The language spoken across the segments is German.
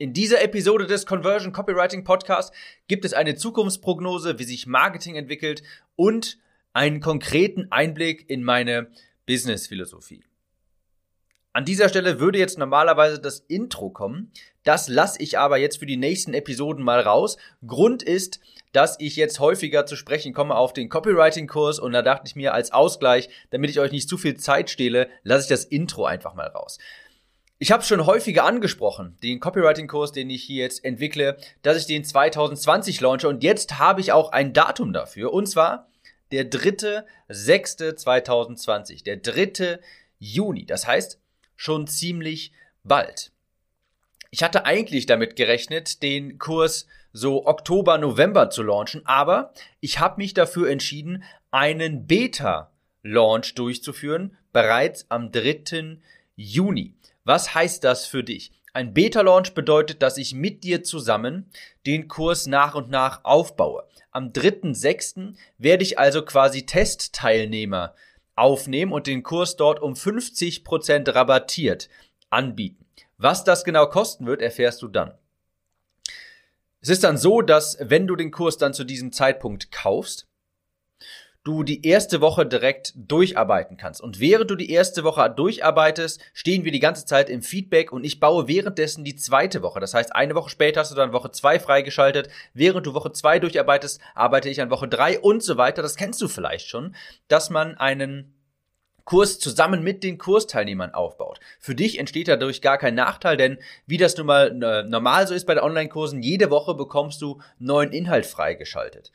In dieser Episode des Conversion Copywriting Podcast gibt es eine Zukunftsprognose, wie sich Marketing entwickelt und einen konkreten Einblick in meine Business-Philosophie. An dieser Stelle würde jetzt normalerweise das Intro kommen. Das lasse ich aber jetzt für die nächsten Episoden mal raus. Grund ist, dass ich jetzt häufiger zu sprechen komme auf den Copywriting-Kurs und da dachte ich mir als Ausgleich, damit ich euch nicht zu viel Zeit stehle, lasse ich das Intro einfach mal raus. Ich habe schon häufiger angesprochen, den Copywriting-Kurs, den ich hier jetzt entwickle, dass ich den 2020 launche und jetzt habe ich auch ein Datum dafür und zwar der 3.6.2020, der 3. Juni. Das heißt schon ziemlich bald. Ich hatte eigentlich damit gerechnet, den Kurs so Oktober, November zu launchen, aber ich habe mich dafür entschieden, einen Beta-Launch durchzuführen, bereits am 3. Juni. Was heißt das für dich? Ein Beta-Launch bedeutet, dass ich mit dir zusammen den Kurs nach und nach aufbaue. Am 3.6. werde ich also quasi Testteilnehmer aufnehmen und den Kurs dort um 50% rabattiert anbieten. Was das genau kosten wird, erfährst du dann. Es ist dann so, dass wenn du den Kurs dann zu diesem Zeitpunkt kaufst, du die erste Woche direkt durcharbeiten kannst. Und während du die erste Woche durcharbeitest, stehen wir die ganze Zeit im Feedback und ich baue währenddessen die zweite Woche. Das heißt, eine Woche später hast du dann Woche zwei freigeschaltet. Während du Woche zwei durcharbeitest, arbeite ich an Woche drei und so weiter. Das kennst du vielleicht schon, dass man einen Kurs zusammen mit den Kursteilnehmern aufbaut. Für dich entsteht dadurch gar kein Nachteil, denn wie das nun mal äh, normal so ist bei den Online-Kursen, jede Woche bekommst du neuen Inhalt freigeschaltet.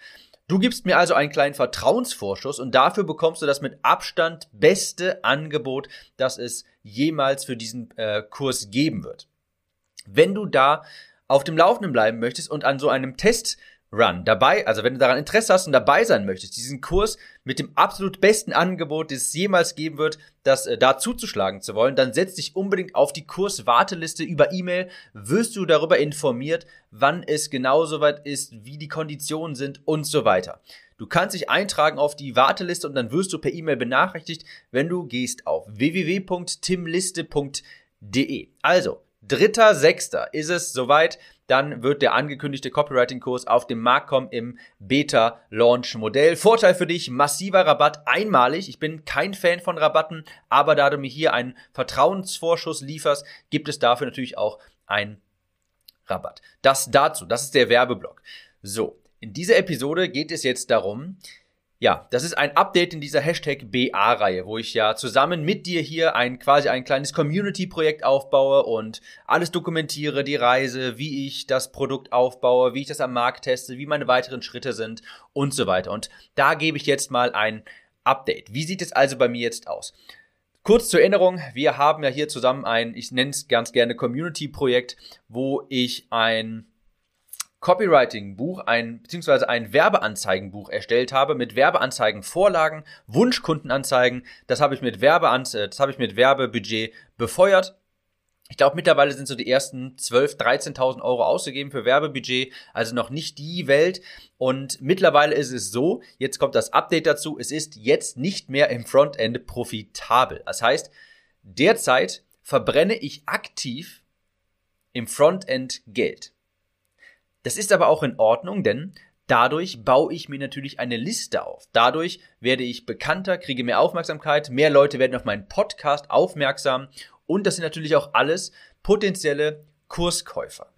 Du gibst mir also einen kleinen Vertrauensvorschuss und dafür bekommst du das mit Abstand beste Angebot, das es jemals für diesen äh, Kurs geben wird. Wenn du da auf dem Laufenden bleiben möchtest und an so einem Test Run dabei, also wenn du daran Interesse hast und dabei sein möchtest, diesen Kurs mit dem absolut besten Angebot, das es jemals geben wird, das äh, da zuzuschlagen zu wollen, dann setz dich unbedingt auf die Kurswarteliste über E-Mail, wirst du darüber informiert, wann es genau soweit ist, wie die Konditionen sind und so weiter. Du kannst dich eintragen auf die Warteliste und dann wirst du per E-Mail benachrichtigt, wenn du gehst auf www.timliste.de. Also, dritter Sechster ist es soweit dann wird der angekündigte Copywriting-Kurs auf den Markt kommen im Beta-Launch-Modell. Vorteil für dich, massiver Rabatt einmalig. Ich bin kein Fan von Rabatten, aber da du mir hier einen Vertrauensvorschuss lieferst, gibt es dafür natürlich auch einen Rabatt. Das dazu, das ist der Werbeblock. So, in dieser Episode geht es jetzt darum, ja, das ist ein Update in dieser Hashtag BA-Reihe, wo ich ja zusammen mit dir hier ein quasi ein kleines Community-Projekt aufbaue und alles dokumentiere, die Reise, wie ich das Produkt aufbaue, wie ich das am Markt teste, wie meine weiteren Schritte sind und so weiter. Und da gebe ich jetzt mal ein Update. Wie sieht es also bei mir jetzt aus? Kurz zur Erinnerung, wir haben ja hier zusammen ein, ich nenne es ganz gerne Community-Projekt, wo ich ein Copywriting-Buch, ein beziehungsweise ein Werbeanzeigenbuch erstellt habe mit Werbeanzeigenvorlagen, Wunschkundenanzeigen. Das habe ich mit Werbeanz äh, das habe ich mit Werbebudget befeuert. Ich glaube, mittlerweile sind so die ersten 12.000, 13.000 Euro ausgegeben für Werbebudget, also noch nicht die Welt. Und mittlerweile ist es so, jetzt kommt das Update dazu, es ist jetzt nicht mehr im Frontend profitabel. Das heißt, derzeit verbrenne ich aktiv im Frontend Geld. Das ist aber auch in Ordnung, denn dadurch baue ich mir natürlich eine Liste auf. Dadurch werde ich bekannter, kriege mehr Aufmerksamkeit, mehr Leute werden auf meinen Podcast aufmerksam und das sind natürlich auch alles potenzielle Kurskäufer.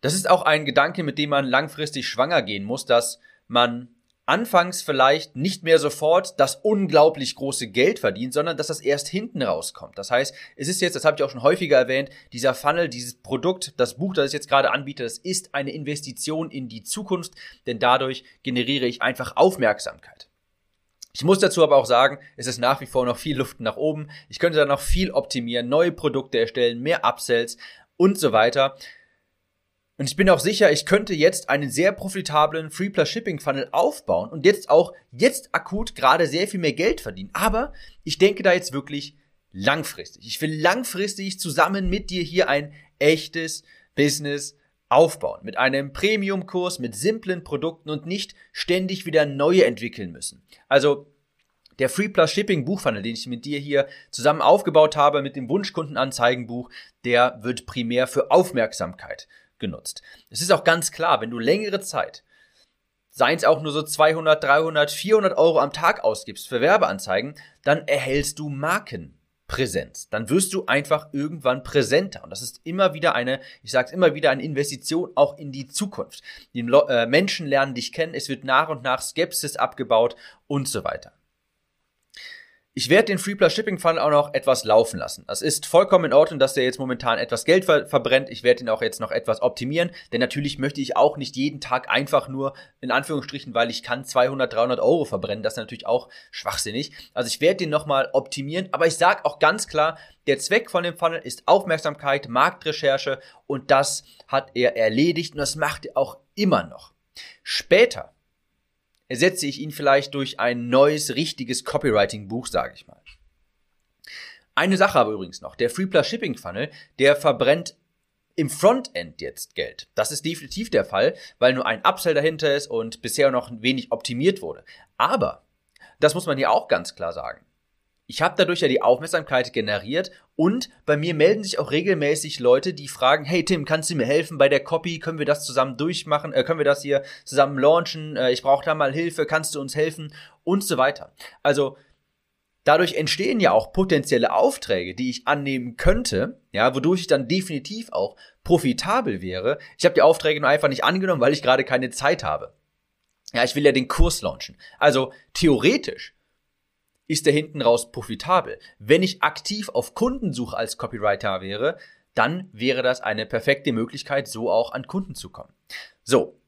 Das ist auch ein Gedanke, mit dem man langfristig schwanger gehen muss, dass man anfangs vielleicht nicht mehr sofort das unglaublich große Geld verdient, sondern dass das erst hinten rauskommt. Das heißt, es ist jetzt, das habe ich auch schon häufiger erwähnt, dieser Funnel, dieses Produkt, das Buch, das ich jetzt gerade anbiete, das ist eine Investition in die Zukunft, denn dadurch generiere ich einfach Aufmerksamkeit. Ich muss dazu aber auch sagen, es ist nach wie vor noch viel Luft nach oben. Ich könnte da noch viel optimieren, neue Produkte erstellen, mehr Upsells und so weiter. Und ich bin auch sicher, ich könnte jetzt einen sehr profitablen Free Plus Shipping Funnel aufbauen und jetzt auch jetzt akut gerade sehr viel mehr Geld verdienen. Aber ich denke da jetzt wirklich langfristig. Ich will langfristig zusammen mit dir hier ein echtes Business aufbauen. Mit einem Premium-Kurs, mit simplen Produkten und nicht ständig wieder neue entwickeln müssen. Also Der Free Plus Shipping Buchfunnel, den ich mit dir hier zusammen aufgebaut habe mit dem Wunschkundenanzeigenbuch, der wird primär für Aufmerksamkeit genutzt. Es ist auch ganz klar, wenn du längere Zeit, seien es auch nur so 200, 300, 400 Euro am Tag ausgibst für Werbeanzeigen, dann erhältst du Markenpräsenz. Dann wirst du einfach irgendwann präsenter. Und das ist immer wieder eine, ich sage es immer wieder, eine Investition auch in die Zukunft. Die äh, Menschen lernen dich kennen, es wird nach und nach Skepsis abgebaut und so weiter. Ich werde den Free Plus Shipping Funnel auch noch etwas laufen lassen. Das ist vollkommen in Ordnung, dass der jetzt momentan etwas Geld ver verbrennt. Ich werde ihn auch jetzt noch etwas optimieren, denn natürlich möchte ich auch nicht jeden Tag einfach nur, in Anführungsstrichen, weil ich kann 200, 300 Euro verbrennen. Das ist natürlich auch schwachsinnig. Also ich werde den nochmal optimieren, aber ich sage auch ganz klar, der Zweck von dem Funnel ist Aufmerksamkeit, Marktrecherche und das hat er erledigt und das macht er auch immer noch. Später ersetze ich ihn vielleicht durch ein neues, richtiges Copywriting-Buch, sage ich mal. Eine Sache aber übrigens noch, der Free Plus Shipping Funnel, der verbrennt im Frontend jetzt Geld. Das ist definitiv der Fall, weil nur ein Upsell dahinter ist und bisher noch wenig optimiert wurde. Aber, das muss man hier auch ganz klar sagen, ich habe dadurch ja die Aufmerksamkeit generiert und bei mir melden sich auch regelmäßig Leute, die fragen, hey Tim, kannst du mir helfen bei der Copy? Können wir das zusammen durchmachen? Äh, können wir das hier zusammen launchen? Äh, ich brauche da mal Hilfe, kannst du uns helfen? Und so weiter. Also dadurch entstehen ja auch potenzielle Aufträge, die ich annehmen könnte, ja, wodurch ich dann definitiv auch profitabel wäre. Ich habe die Aufträge nur einfach nicht angenommen, weil ich gerade keine Zeit habe. Ja, ich will ja den Kurs launchen. Also theoretisch ist er hinten raus profitabel. Wenn ich aktiv auf Kundensuche als Copywriter wäre, dann wäre das eine perfekte Möglichkeit, so auch an Kunden zu kommen. So.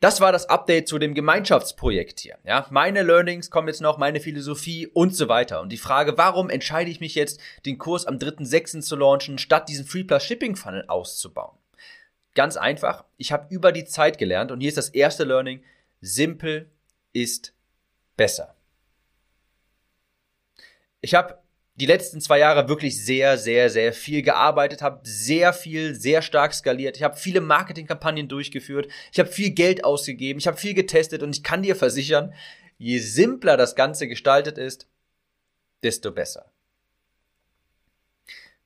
Das war das Update zu dem Gemeinschaftsprojekt hier. Ja, meine Learnings kommen jetzt noch, meine Philosophie und so weiter. Und die Frage, warum entscheide ich mich jetzt, den Kurs am 3.6. zu launchen, statt diesen Free Plus Shipping Funnel auszubauen? Ganz einfach, ich habe über die Zeit gelernt und hier ist das erste Learning, simpel ist besser. Ich habe die letzten zwei Jahre wirklich sehr, sehr, sehr viel gearbeitet, habe sehr viel, sehr stark skaliert. Ich habe viele Marketingkampagnen durchgeführt. Ich habe viel Geld ausgegeben. Ich habe viel getestet und ich kann dir versichern, je simpler das Ganze gestaltet ist, desto besser.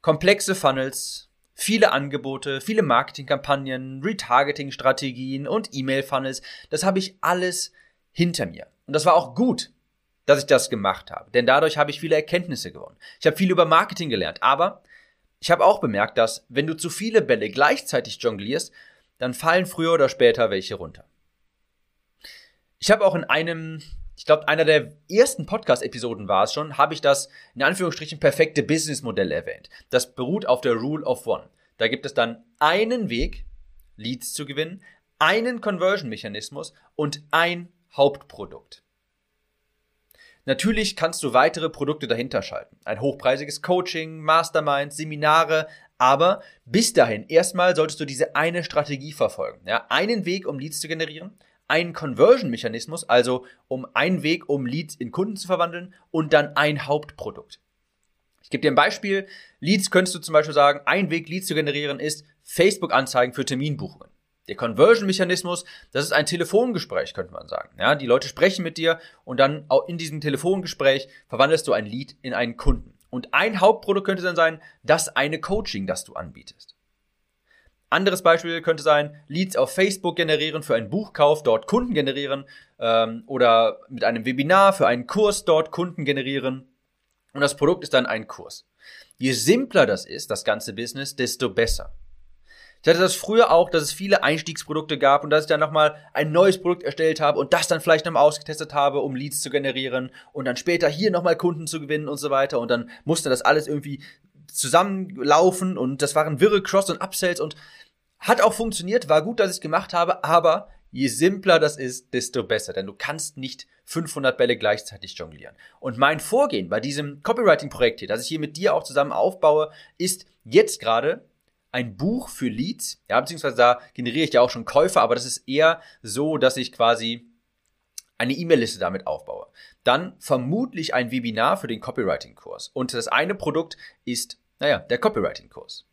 Komplexe Funnels, viele Angebote, viele Marketingkampagnen, Retargeting-Strategien und E-Mail-Funnels, das habe ich alles hinter mir. Und das war auch gut dass ich das gemacht habe. Denn dadurch habe ich viele Erkenntnisse gewonnen. Ich habe viel über Marketing gelernt. Aber ich habe auch bemerkt, dass wenn du zu viele Bälle gleichzeitig jonglierst, dann fallen früher oder später welche runter. Ich habe auch in einem, ich glaube, einer der ersten Podcast-Episoden war es schon, habe ich das in Anführungsstrichen perfekte Businessmodell erwähnt. Das beruht auf der Rule of One. Da gibt es dann einen Weg, Leads zu gewinnen, einen Conversion-Mechanismus und ein Hauptprodukt. Natürlich kannst du weitere Produkte dahinter schalten. Ein hochpreisiges Coaching, Masterminds, Seminare, aber bis dahin erstmal solltest du diese eine Strategie verfolgen. Ja, einen Weg, um Leads zu generieren, einen Conversion-Mechanismus, also um einen Weg, um Leads in Kunden zu verwandeln und dann ein Hauptprodukt. Ich gebe dir ein Beispiel. Leads könntest du zum Beispiel sagen, ein Weg, Leads zu generieren, ist Facebook-Anzeigen für Terminbuchungen. Der Conversion-Mechanismus, das ist ein Telefongespräch, könnte man sagen. Ja, die Leute sprechen mit dir und dann auch in diesem Telefongespräch verwandelst du ein Lead in einen Kunden. Und ein Hauptprodukt könnte dann sein, das eine Coaching, das du anbietest. Anderes Beispiel könnte sein, Leads auf Facebook generieren für einen Buchkauf, dort Kunden generieren ähm, oder mit einem Webinar für einen Kurs dort Kunden generieren. Und das Produkt ist dann ein Kurs. Je simpler das ist, das ganze Business, desto besser. Ich hatte das früher auch, dass es viele Einstiegsprodukte gab und dass ich dann nochmal ein neues Produkt erstellt habe und das dann vielleicht nochmal ausgetestet habe, um Leads zu generieren und dann später hier nochmal Kunden zu gewinnen und so weiter und dann musste das alles irgendwie zusammenlaufen und das waren wirre Cross- und Upsells und hat auch funktioniert, war gut, dass ich es gemacht habe, aber je simpler das ist, desto besser, denn du kannst nicht 500 Bälle gleichzeitig jonglieren. Und mein Vorgehen bei diesem Copywriting-Projekt hier, das ich hier mit dir auch zusammen aufbaue, ist jetzt gerade ein Buch für Leads, ja, beziehungsweise da generiere ich ja auch schon Käufer, aber das ist eher so, dass ich quasi eine E-Mail-Liste damit aufbaue. Dann vermutlich ein Webinar für den Copywriting-Kurs. Und das eine Produkt ist, naja, der Copywriting-Kurs.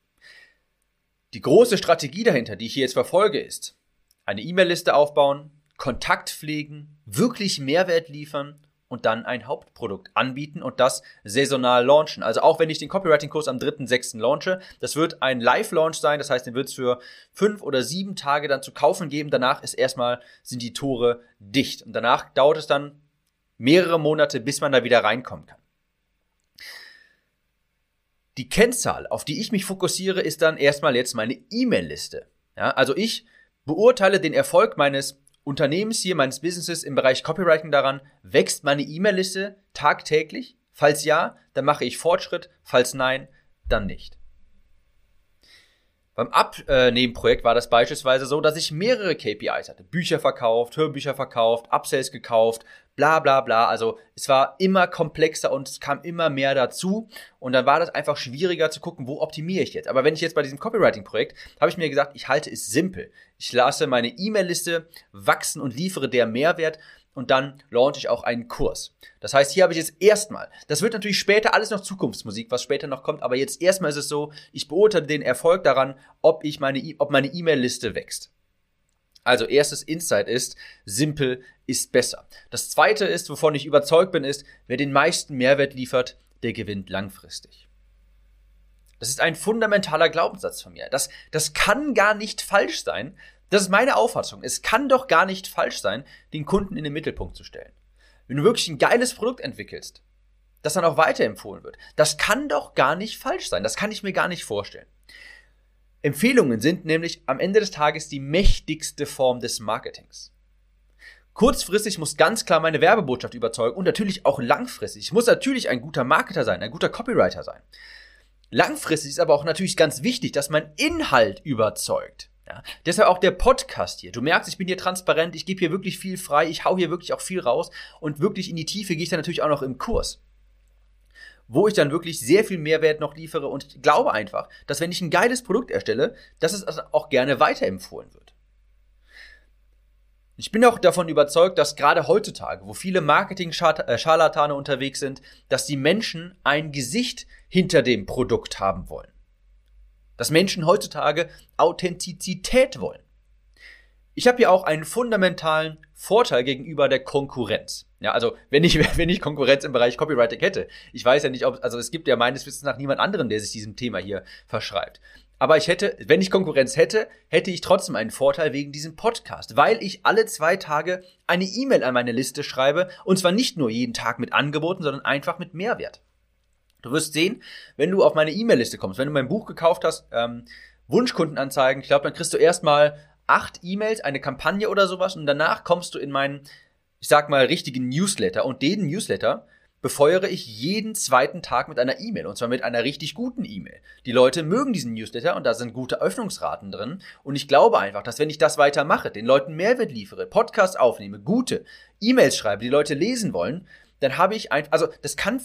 Die große Strategie dahinter, die ich hier jetzt verfolge, ist eine E-Mail-Liste aufbauen, Kontakt pflegen, wirklich Mehrwert liefern und dann ein Hauptprodukt anbieten und das saisonal launchen. Also auch wenn ich den Copywriting-Kurs am 3.6. launche, das wird ein Live-Launch sein, das heißt, den wird es für fünf oder sieben Tage dann zu kaufen geben. Danach ist erstmal, sind die Tore dicht. Und danach dauert es dann mehrere Monate, bis man da wieder reinkommen kann. Die Kennzahl, auf die ich mich fokussiere, ist dann erstmal jetzt meine E-Mail-Liste. Ja, also ich beurteile den Erfolg meines Unternehmens hier, meines Businesses im Bereich Copywriting daran, wächst meine E-Mail-Liste tagtäglich? Falls ja, dann mache ich Fortschritt, falls nein, dann nicht. Beim Abnehmprojekt war das beispielsweise so, dass ich mehrere KPIs hatte. Bücher verkauft, Hörbücher verkauft, Upsells gekauft, bla bla bla. Also es war immer komplexer und es kam immer mehr dazu. Und dann war das einfach schwieriger zu gucken, wo optimiere ich jetzt. Aber wenn ich jetzt bei diesem Copywriting-Projekt, habe ich mir gesagt, ich halte es simpel. Ich lasse meine E-Mail-Liste wachsen und liefere der Mehrwert und dann launche ich auch einen Kurs. Das heißt, hier habe ich jetzt erstmal, das wird natürlich später alles noch Zukunftsmusik, was später noch kommt, aber jetzt erstmal ist es so, ich beurteile den Erfolg daran, ob ich meine, ob meine E-Mail-Liste wächst. Also erstes Insight ist, simpel ist besser. Das zweite ist, wovon ich überzeugt bin, ist, wer den meisten Mehrwert liefert, der gewinnt langfristig. Das ist ein fundamentaler Glaubenssatz von mir. Das, das kann gar nicht falsch sein. Das ist meine Auffassung. Es kann doch gar nicht falsch sein, den Kunden in den Mittelpunkt zu stellen. Wenn du wirklich ein geiles Produkt entwickelst, das dann auch weiterempfohlen wird, das kann doch gar nicht falsch sein. Das kann ich mir gar nicht vorstellen. Empfehlungen sind nämlich am Ende des Tages die mächtigste Form des Marketings. Kurzfristig muss ganz klar meine Werbebotschaft überzeugen und natürlich auch langfristig. Ich muss natürlich ein guter Marketer sein, ein guter Copywriter sein. Langfristig ist aber auch natürlich ganz wichtig, dass mein Inhalt überzeugt. Ja, deshalb auch der Podcast hier. Du merkst, ich bin hier transparent, ich gebe hier wirklich viel frei, ich hau hier wirklich auch viel raus und wirklich in die Tiefe gehe ich dann natürlich auch noch im Kurs wo ich dann wirklich sehr viel Mehrwert noch liefere und glaube einfach, dass wenn ich ein geiles Produkt erstelle, dass es also auch gerne weiterempfohlen wird. Ich bin auch davon überzeugt, dass gerade heutzutage, wo viele Marketing-Scharlatane unterwegs sind, dass die Menschen ein Gesicht hinter dem Produkt haben wollen. Dass Menschen heutzutage Authentizität wollen. Ich habe hier auch einen fundamentalen Vorteil gegenüber der Konkurrenz. Ja, also wenn ich, wenn ich Konkurrenz im Bereich Copywriting hätte, ich weiß ja nicht, ob, also es gibt ja meines Wissens nach niemand anderen, der sich diesem Thema hier verschreibt. Aber ich hätte, wenn ich Konkurrenz hätte, hätte ich trotzdem einen Vorteil wegen diesem Podcast, weil ich alle zwei Tage eine E-Mail an meine Liste schreibe und zwar nicht nur jeden Tag mit Angeboten, sondern einfach mit Mehrwert. Du wirst sehen, wenn du auf meine E-Mail-Liste kommst, wenn du mein Buch gekauft hast, ähm, Wunschkundenanzeigen, ich glaube, dann kriegst du erstmal acht E-Mails, eine Kampagne oder sowas und danach kommst du in meinen, ich sag mal, richtigen Newsletter und den Newsletter befeuere ich jeden zweiten Tag mit einer E-Mail und zwar mit einer richtig guten E-Mail. Die Leute mögen diesen Newsletter und da sind gute Öffnungsraten drin und ich glaube einfach, dass wenn ich das weitermache, den Leuten Mehrwert liefere, Podcasts aufnehme, gute E-Mails schreibe, die Leute lesen wollen, dann habe ich ein, also das kann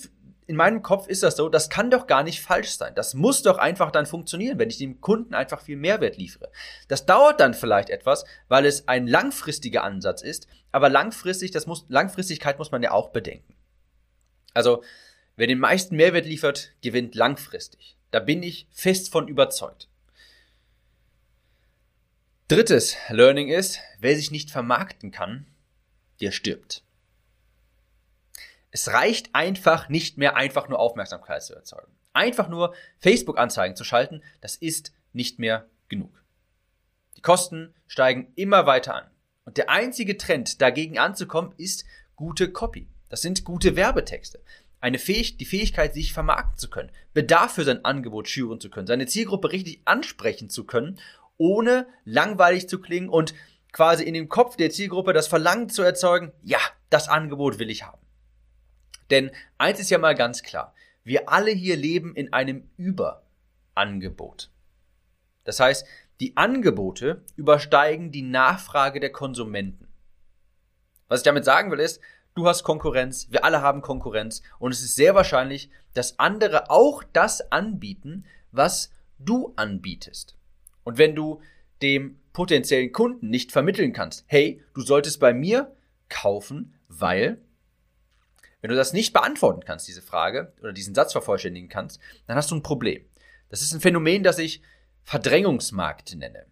in meinem Kopf ist das so, das kann doch gar nicht falsch sein. Das muss doch einfach dann funktionieren, wenn ich dem Kunden einfach viel Mehrwert liefere. Das dauert dann vielleicht etwas, weil es ein langfristiger Ansatz ist, aber langfristig, das muss, Langfristigkeit muss man ja auch bedenken. Also, wer den meisten Mehrwert liefert, gewinnt langfristig. Da bin ich fest von überzeugt. Drittes Learning ist, wer sich nicht vermarkten kann, der stirbt. Es reicht einfach nicht mehr, einfach nur Aufmerksamkeit zu erzeugen. Einfach nur Facebook-Anzeigen zu schalten, das ist nicht mehr genug. Die Kosten steigen immer weiter an. Und der einzige Trend, dagegen anzukommen, ist gute Copy. Das sind gute Werbetexte. Eine Fähig die Fähigkeit, sich vermarkten zu können, Bedarf für sein Angebot schüren zu können, seine Zielgruppe richtig ansprechen zu können, ohne langweilig zu klingen und quasi in dem Kopf der Zielgruppe das Verlangen zu erzeugen, ja, das Angebot will ich haben. Denn eins ist ja mal ganz klar, wir alle hier leben in einem Überangebot. Das heißt, die Angebote übersteigen die Nachfrage der Konsumenten. Was ich damit sagen will ist, du hast Konkurrenz, wir alle haben Konkurrenz und es ist sehr wahrscheinlich, dass andere auch das anbieten, was du anbietest. Und wenn du dem potenziellen Kunden nicht vermitteln kannst, hey, du solltest bei mir kaufen, weil wenn du das nicht beantworten kannst, diese Frage, oder diesen Satz vervollständigen kannst, dann hast du ein Problem. Das ist ein Phänomen, das ich Verdrängungsmarkt nenne.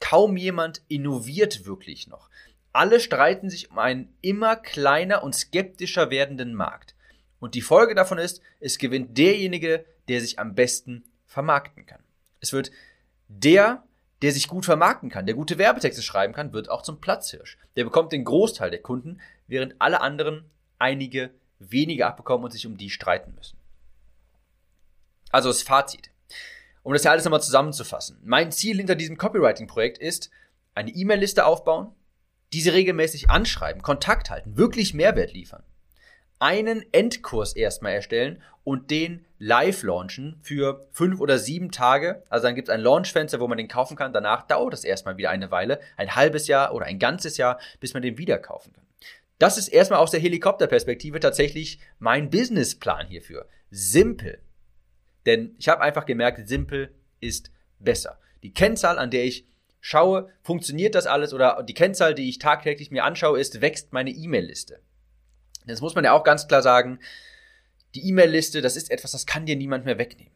Kaum jemand innoviert wirklich noch. Alle streiten sich um einen immer kleiner und skeptischer werdenden Markt. Und die Folge davon ist, es gewinnt derjenige, der sich am besten vermarkten kann. Es wird der, der sich gut vermarkten kann, der gute Werbetexte schreiben kann, wird auch zum Platzhirsch. Der bekommt den Großteil der Kunden, während alle anderen einige wenige abbekommen und sich um die streiten müssen. Also das Fazit. Um das ja alles nochmal zusammenzufassen. Mein Ziel hinter diesem Copywriting-Projekt ist, eine E-Mail-Liste aufbauen, diese regelmäßig anschreiben, Kontakt halten, wirklich Mehrwert liefern. Einen Endkurs erstmal erstellen und den live launchen für fünf oder sieben Tage. Also dann gibt es ein Launchfenster, wo man den kaufen kann. Danach dauert es erstmal wieder eine Weile, ein halbes Jahr oder ein ganzes Jahr, bis man den wieder kaufen kann. Das ist erstmal aus der Helikopterperspektive tatsächlich mein Businessplan hierfür. Simpel. Denn ich habe einfach gemerkt, simpel ist besser. Die Kennzahl, an der ich schaue, funktioniert das alles oder die Kennzahl, die ich tagtäglich mir anschaue, ist, wächst meine E-Mail-Liste. Das muss man ja auch ganz klar sagen. Die E-Mail-Liste, das ist etwas, das kann dir niemand mehr wegnehmen.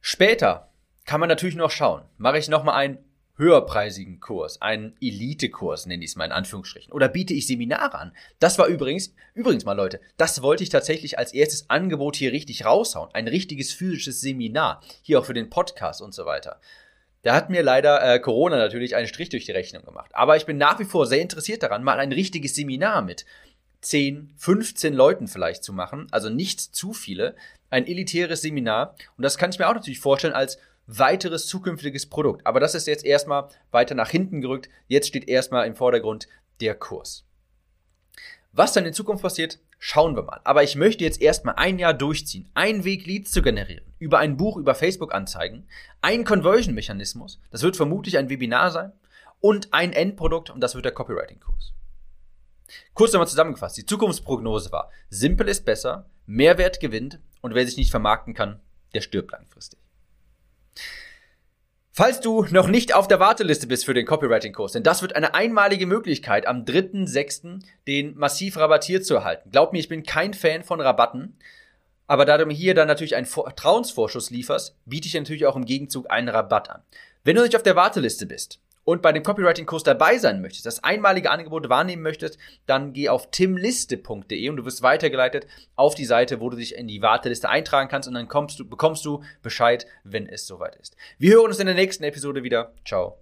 Später kann man natürlich noch schauen. Mache ich nochmal einen höherpreisigen Kurs, einen Elite-Kurs, nenne ich es mal in Anführungsstrichen. Oder biete ich Seminare an. Das war übrigens, übrigens mal Leute, das wollte ich tatsächlich als erstes Angebot hier richtig raushauen. Ein richtiges physisches Seminar. Hier auch für den Podcast und so weiter. Da hat mir leider äh, Corona natürlich einen Strich durch die Rechnung gemacht. Aber ich bin nach wie vor sehr interessiert daran, mal ein richtiges Seminar mit 10, 15 Leuten vielleicht zu machen. Also nicht zu viele. Ein elitäres Seminar. Und das kann ich mir auch natürlich vorstellen als weiteres zukünftiges Produkt. Aber das ist jetzt erstmal weiter nach hinten gerückt. Jetzt steht erstmal im Vordergrund der Kurs. Was dann in Zukunft passiert, schauen wir mal. Aber ich möchte jetzt erstmal ein Jahr durchziehen, einen Weg Leads zu generieren, über ein Buch, über Facebook-Anzeigen, ein Conversion-Mechanismus, das wird vermutlich ein Webinar sein, und ein Endprodukt, und das wird der Copywriting-Kurs. Kurz nochmal zusammengefasst, die Zukunftsprognose war, simpel ist besser, Mehrwert gewinnt, und wer sich nicht vermarkten kann, der stirbt langfristig. Falls du noch nicht auf der Warteliste bist für den Copywriting-Kurs, denn das wird eine einmalige Möglichkeit, am 3.6. den massiv rabattiert zu erhalten. Glaub mir, ich bin kein Fan von Rabatten, aber da du mir hier dann natürlich einen Vertrauensvorschuss lieferst, biete ich natürlich auch im Gegenzug einen Rabatt an. Wenn du nicht auf der Warteliste bist, und bei dem Copywriting-Kurs dabei sein möchtest, das einmalige Angebot wahrnehmen möchtest, dann geh auf timliste.de und du wirst weitergeleitet auf die Seite, wo du dich in die Warteliste eintragen kannst und dann kommst du, bekommst du Bescheid, wenn es soweit ist. Wir hören uns in der nächsten Episode wieder. Ciao.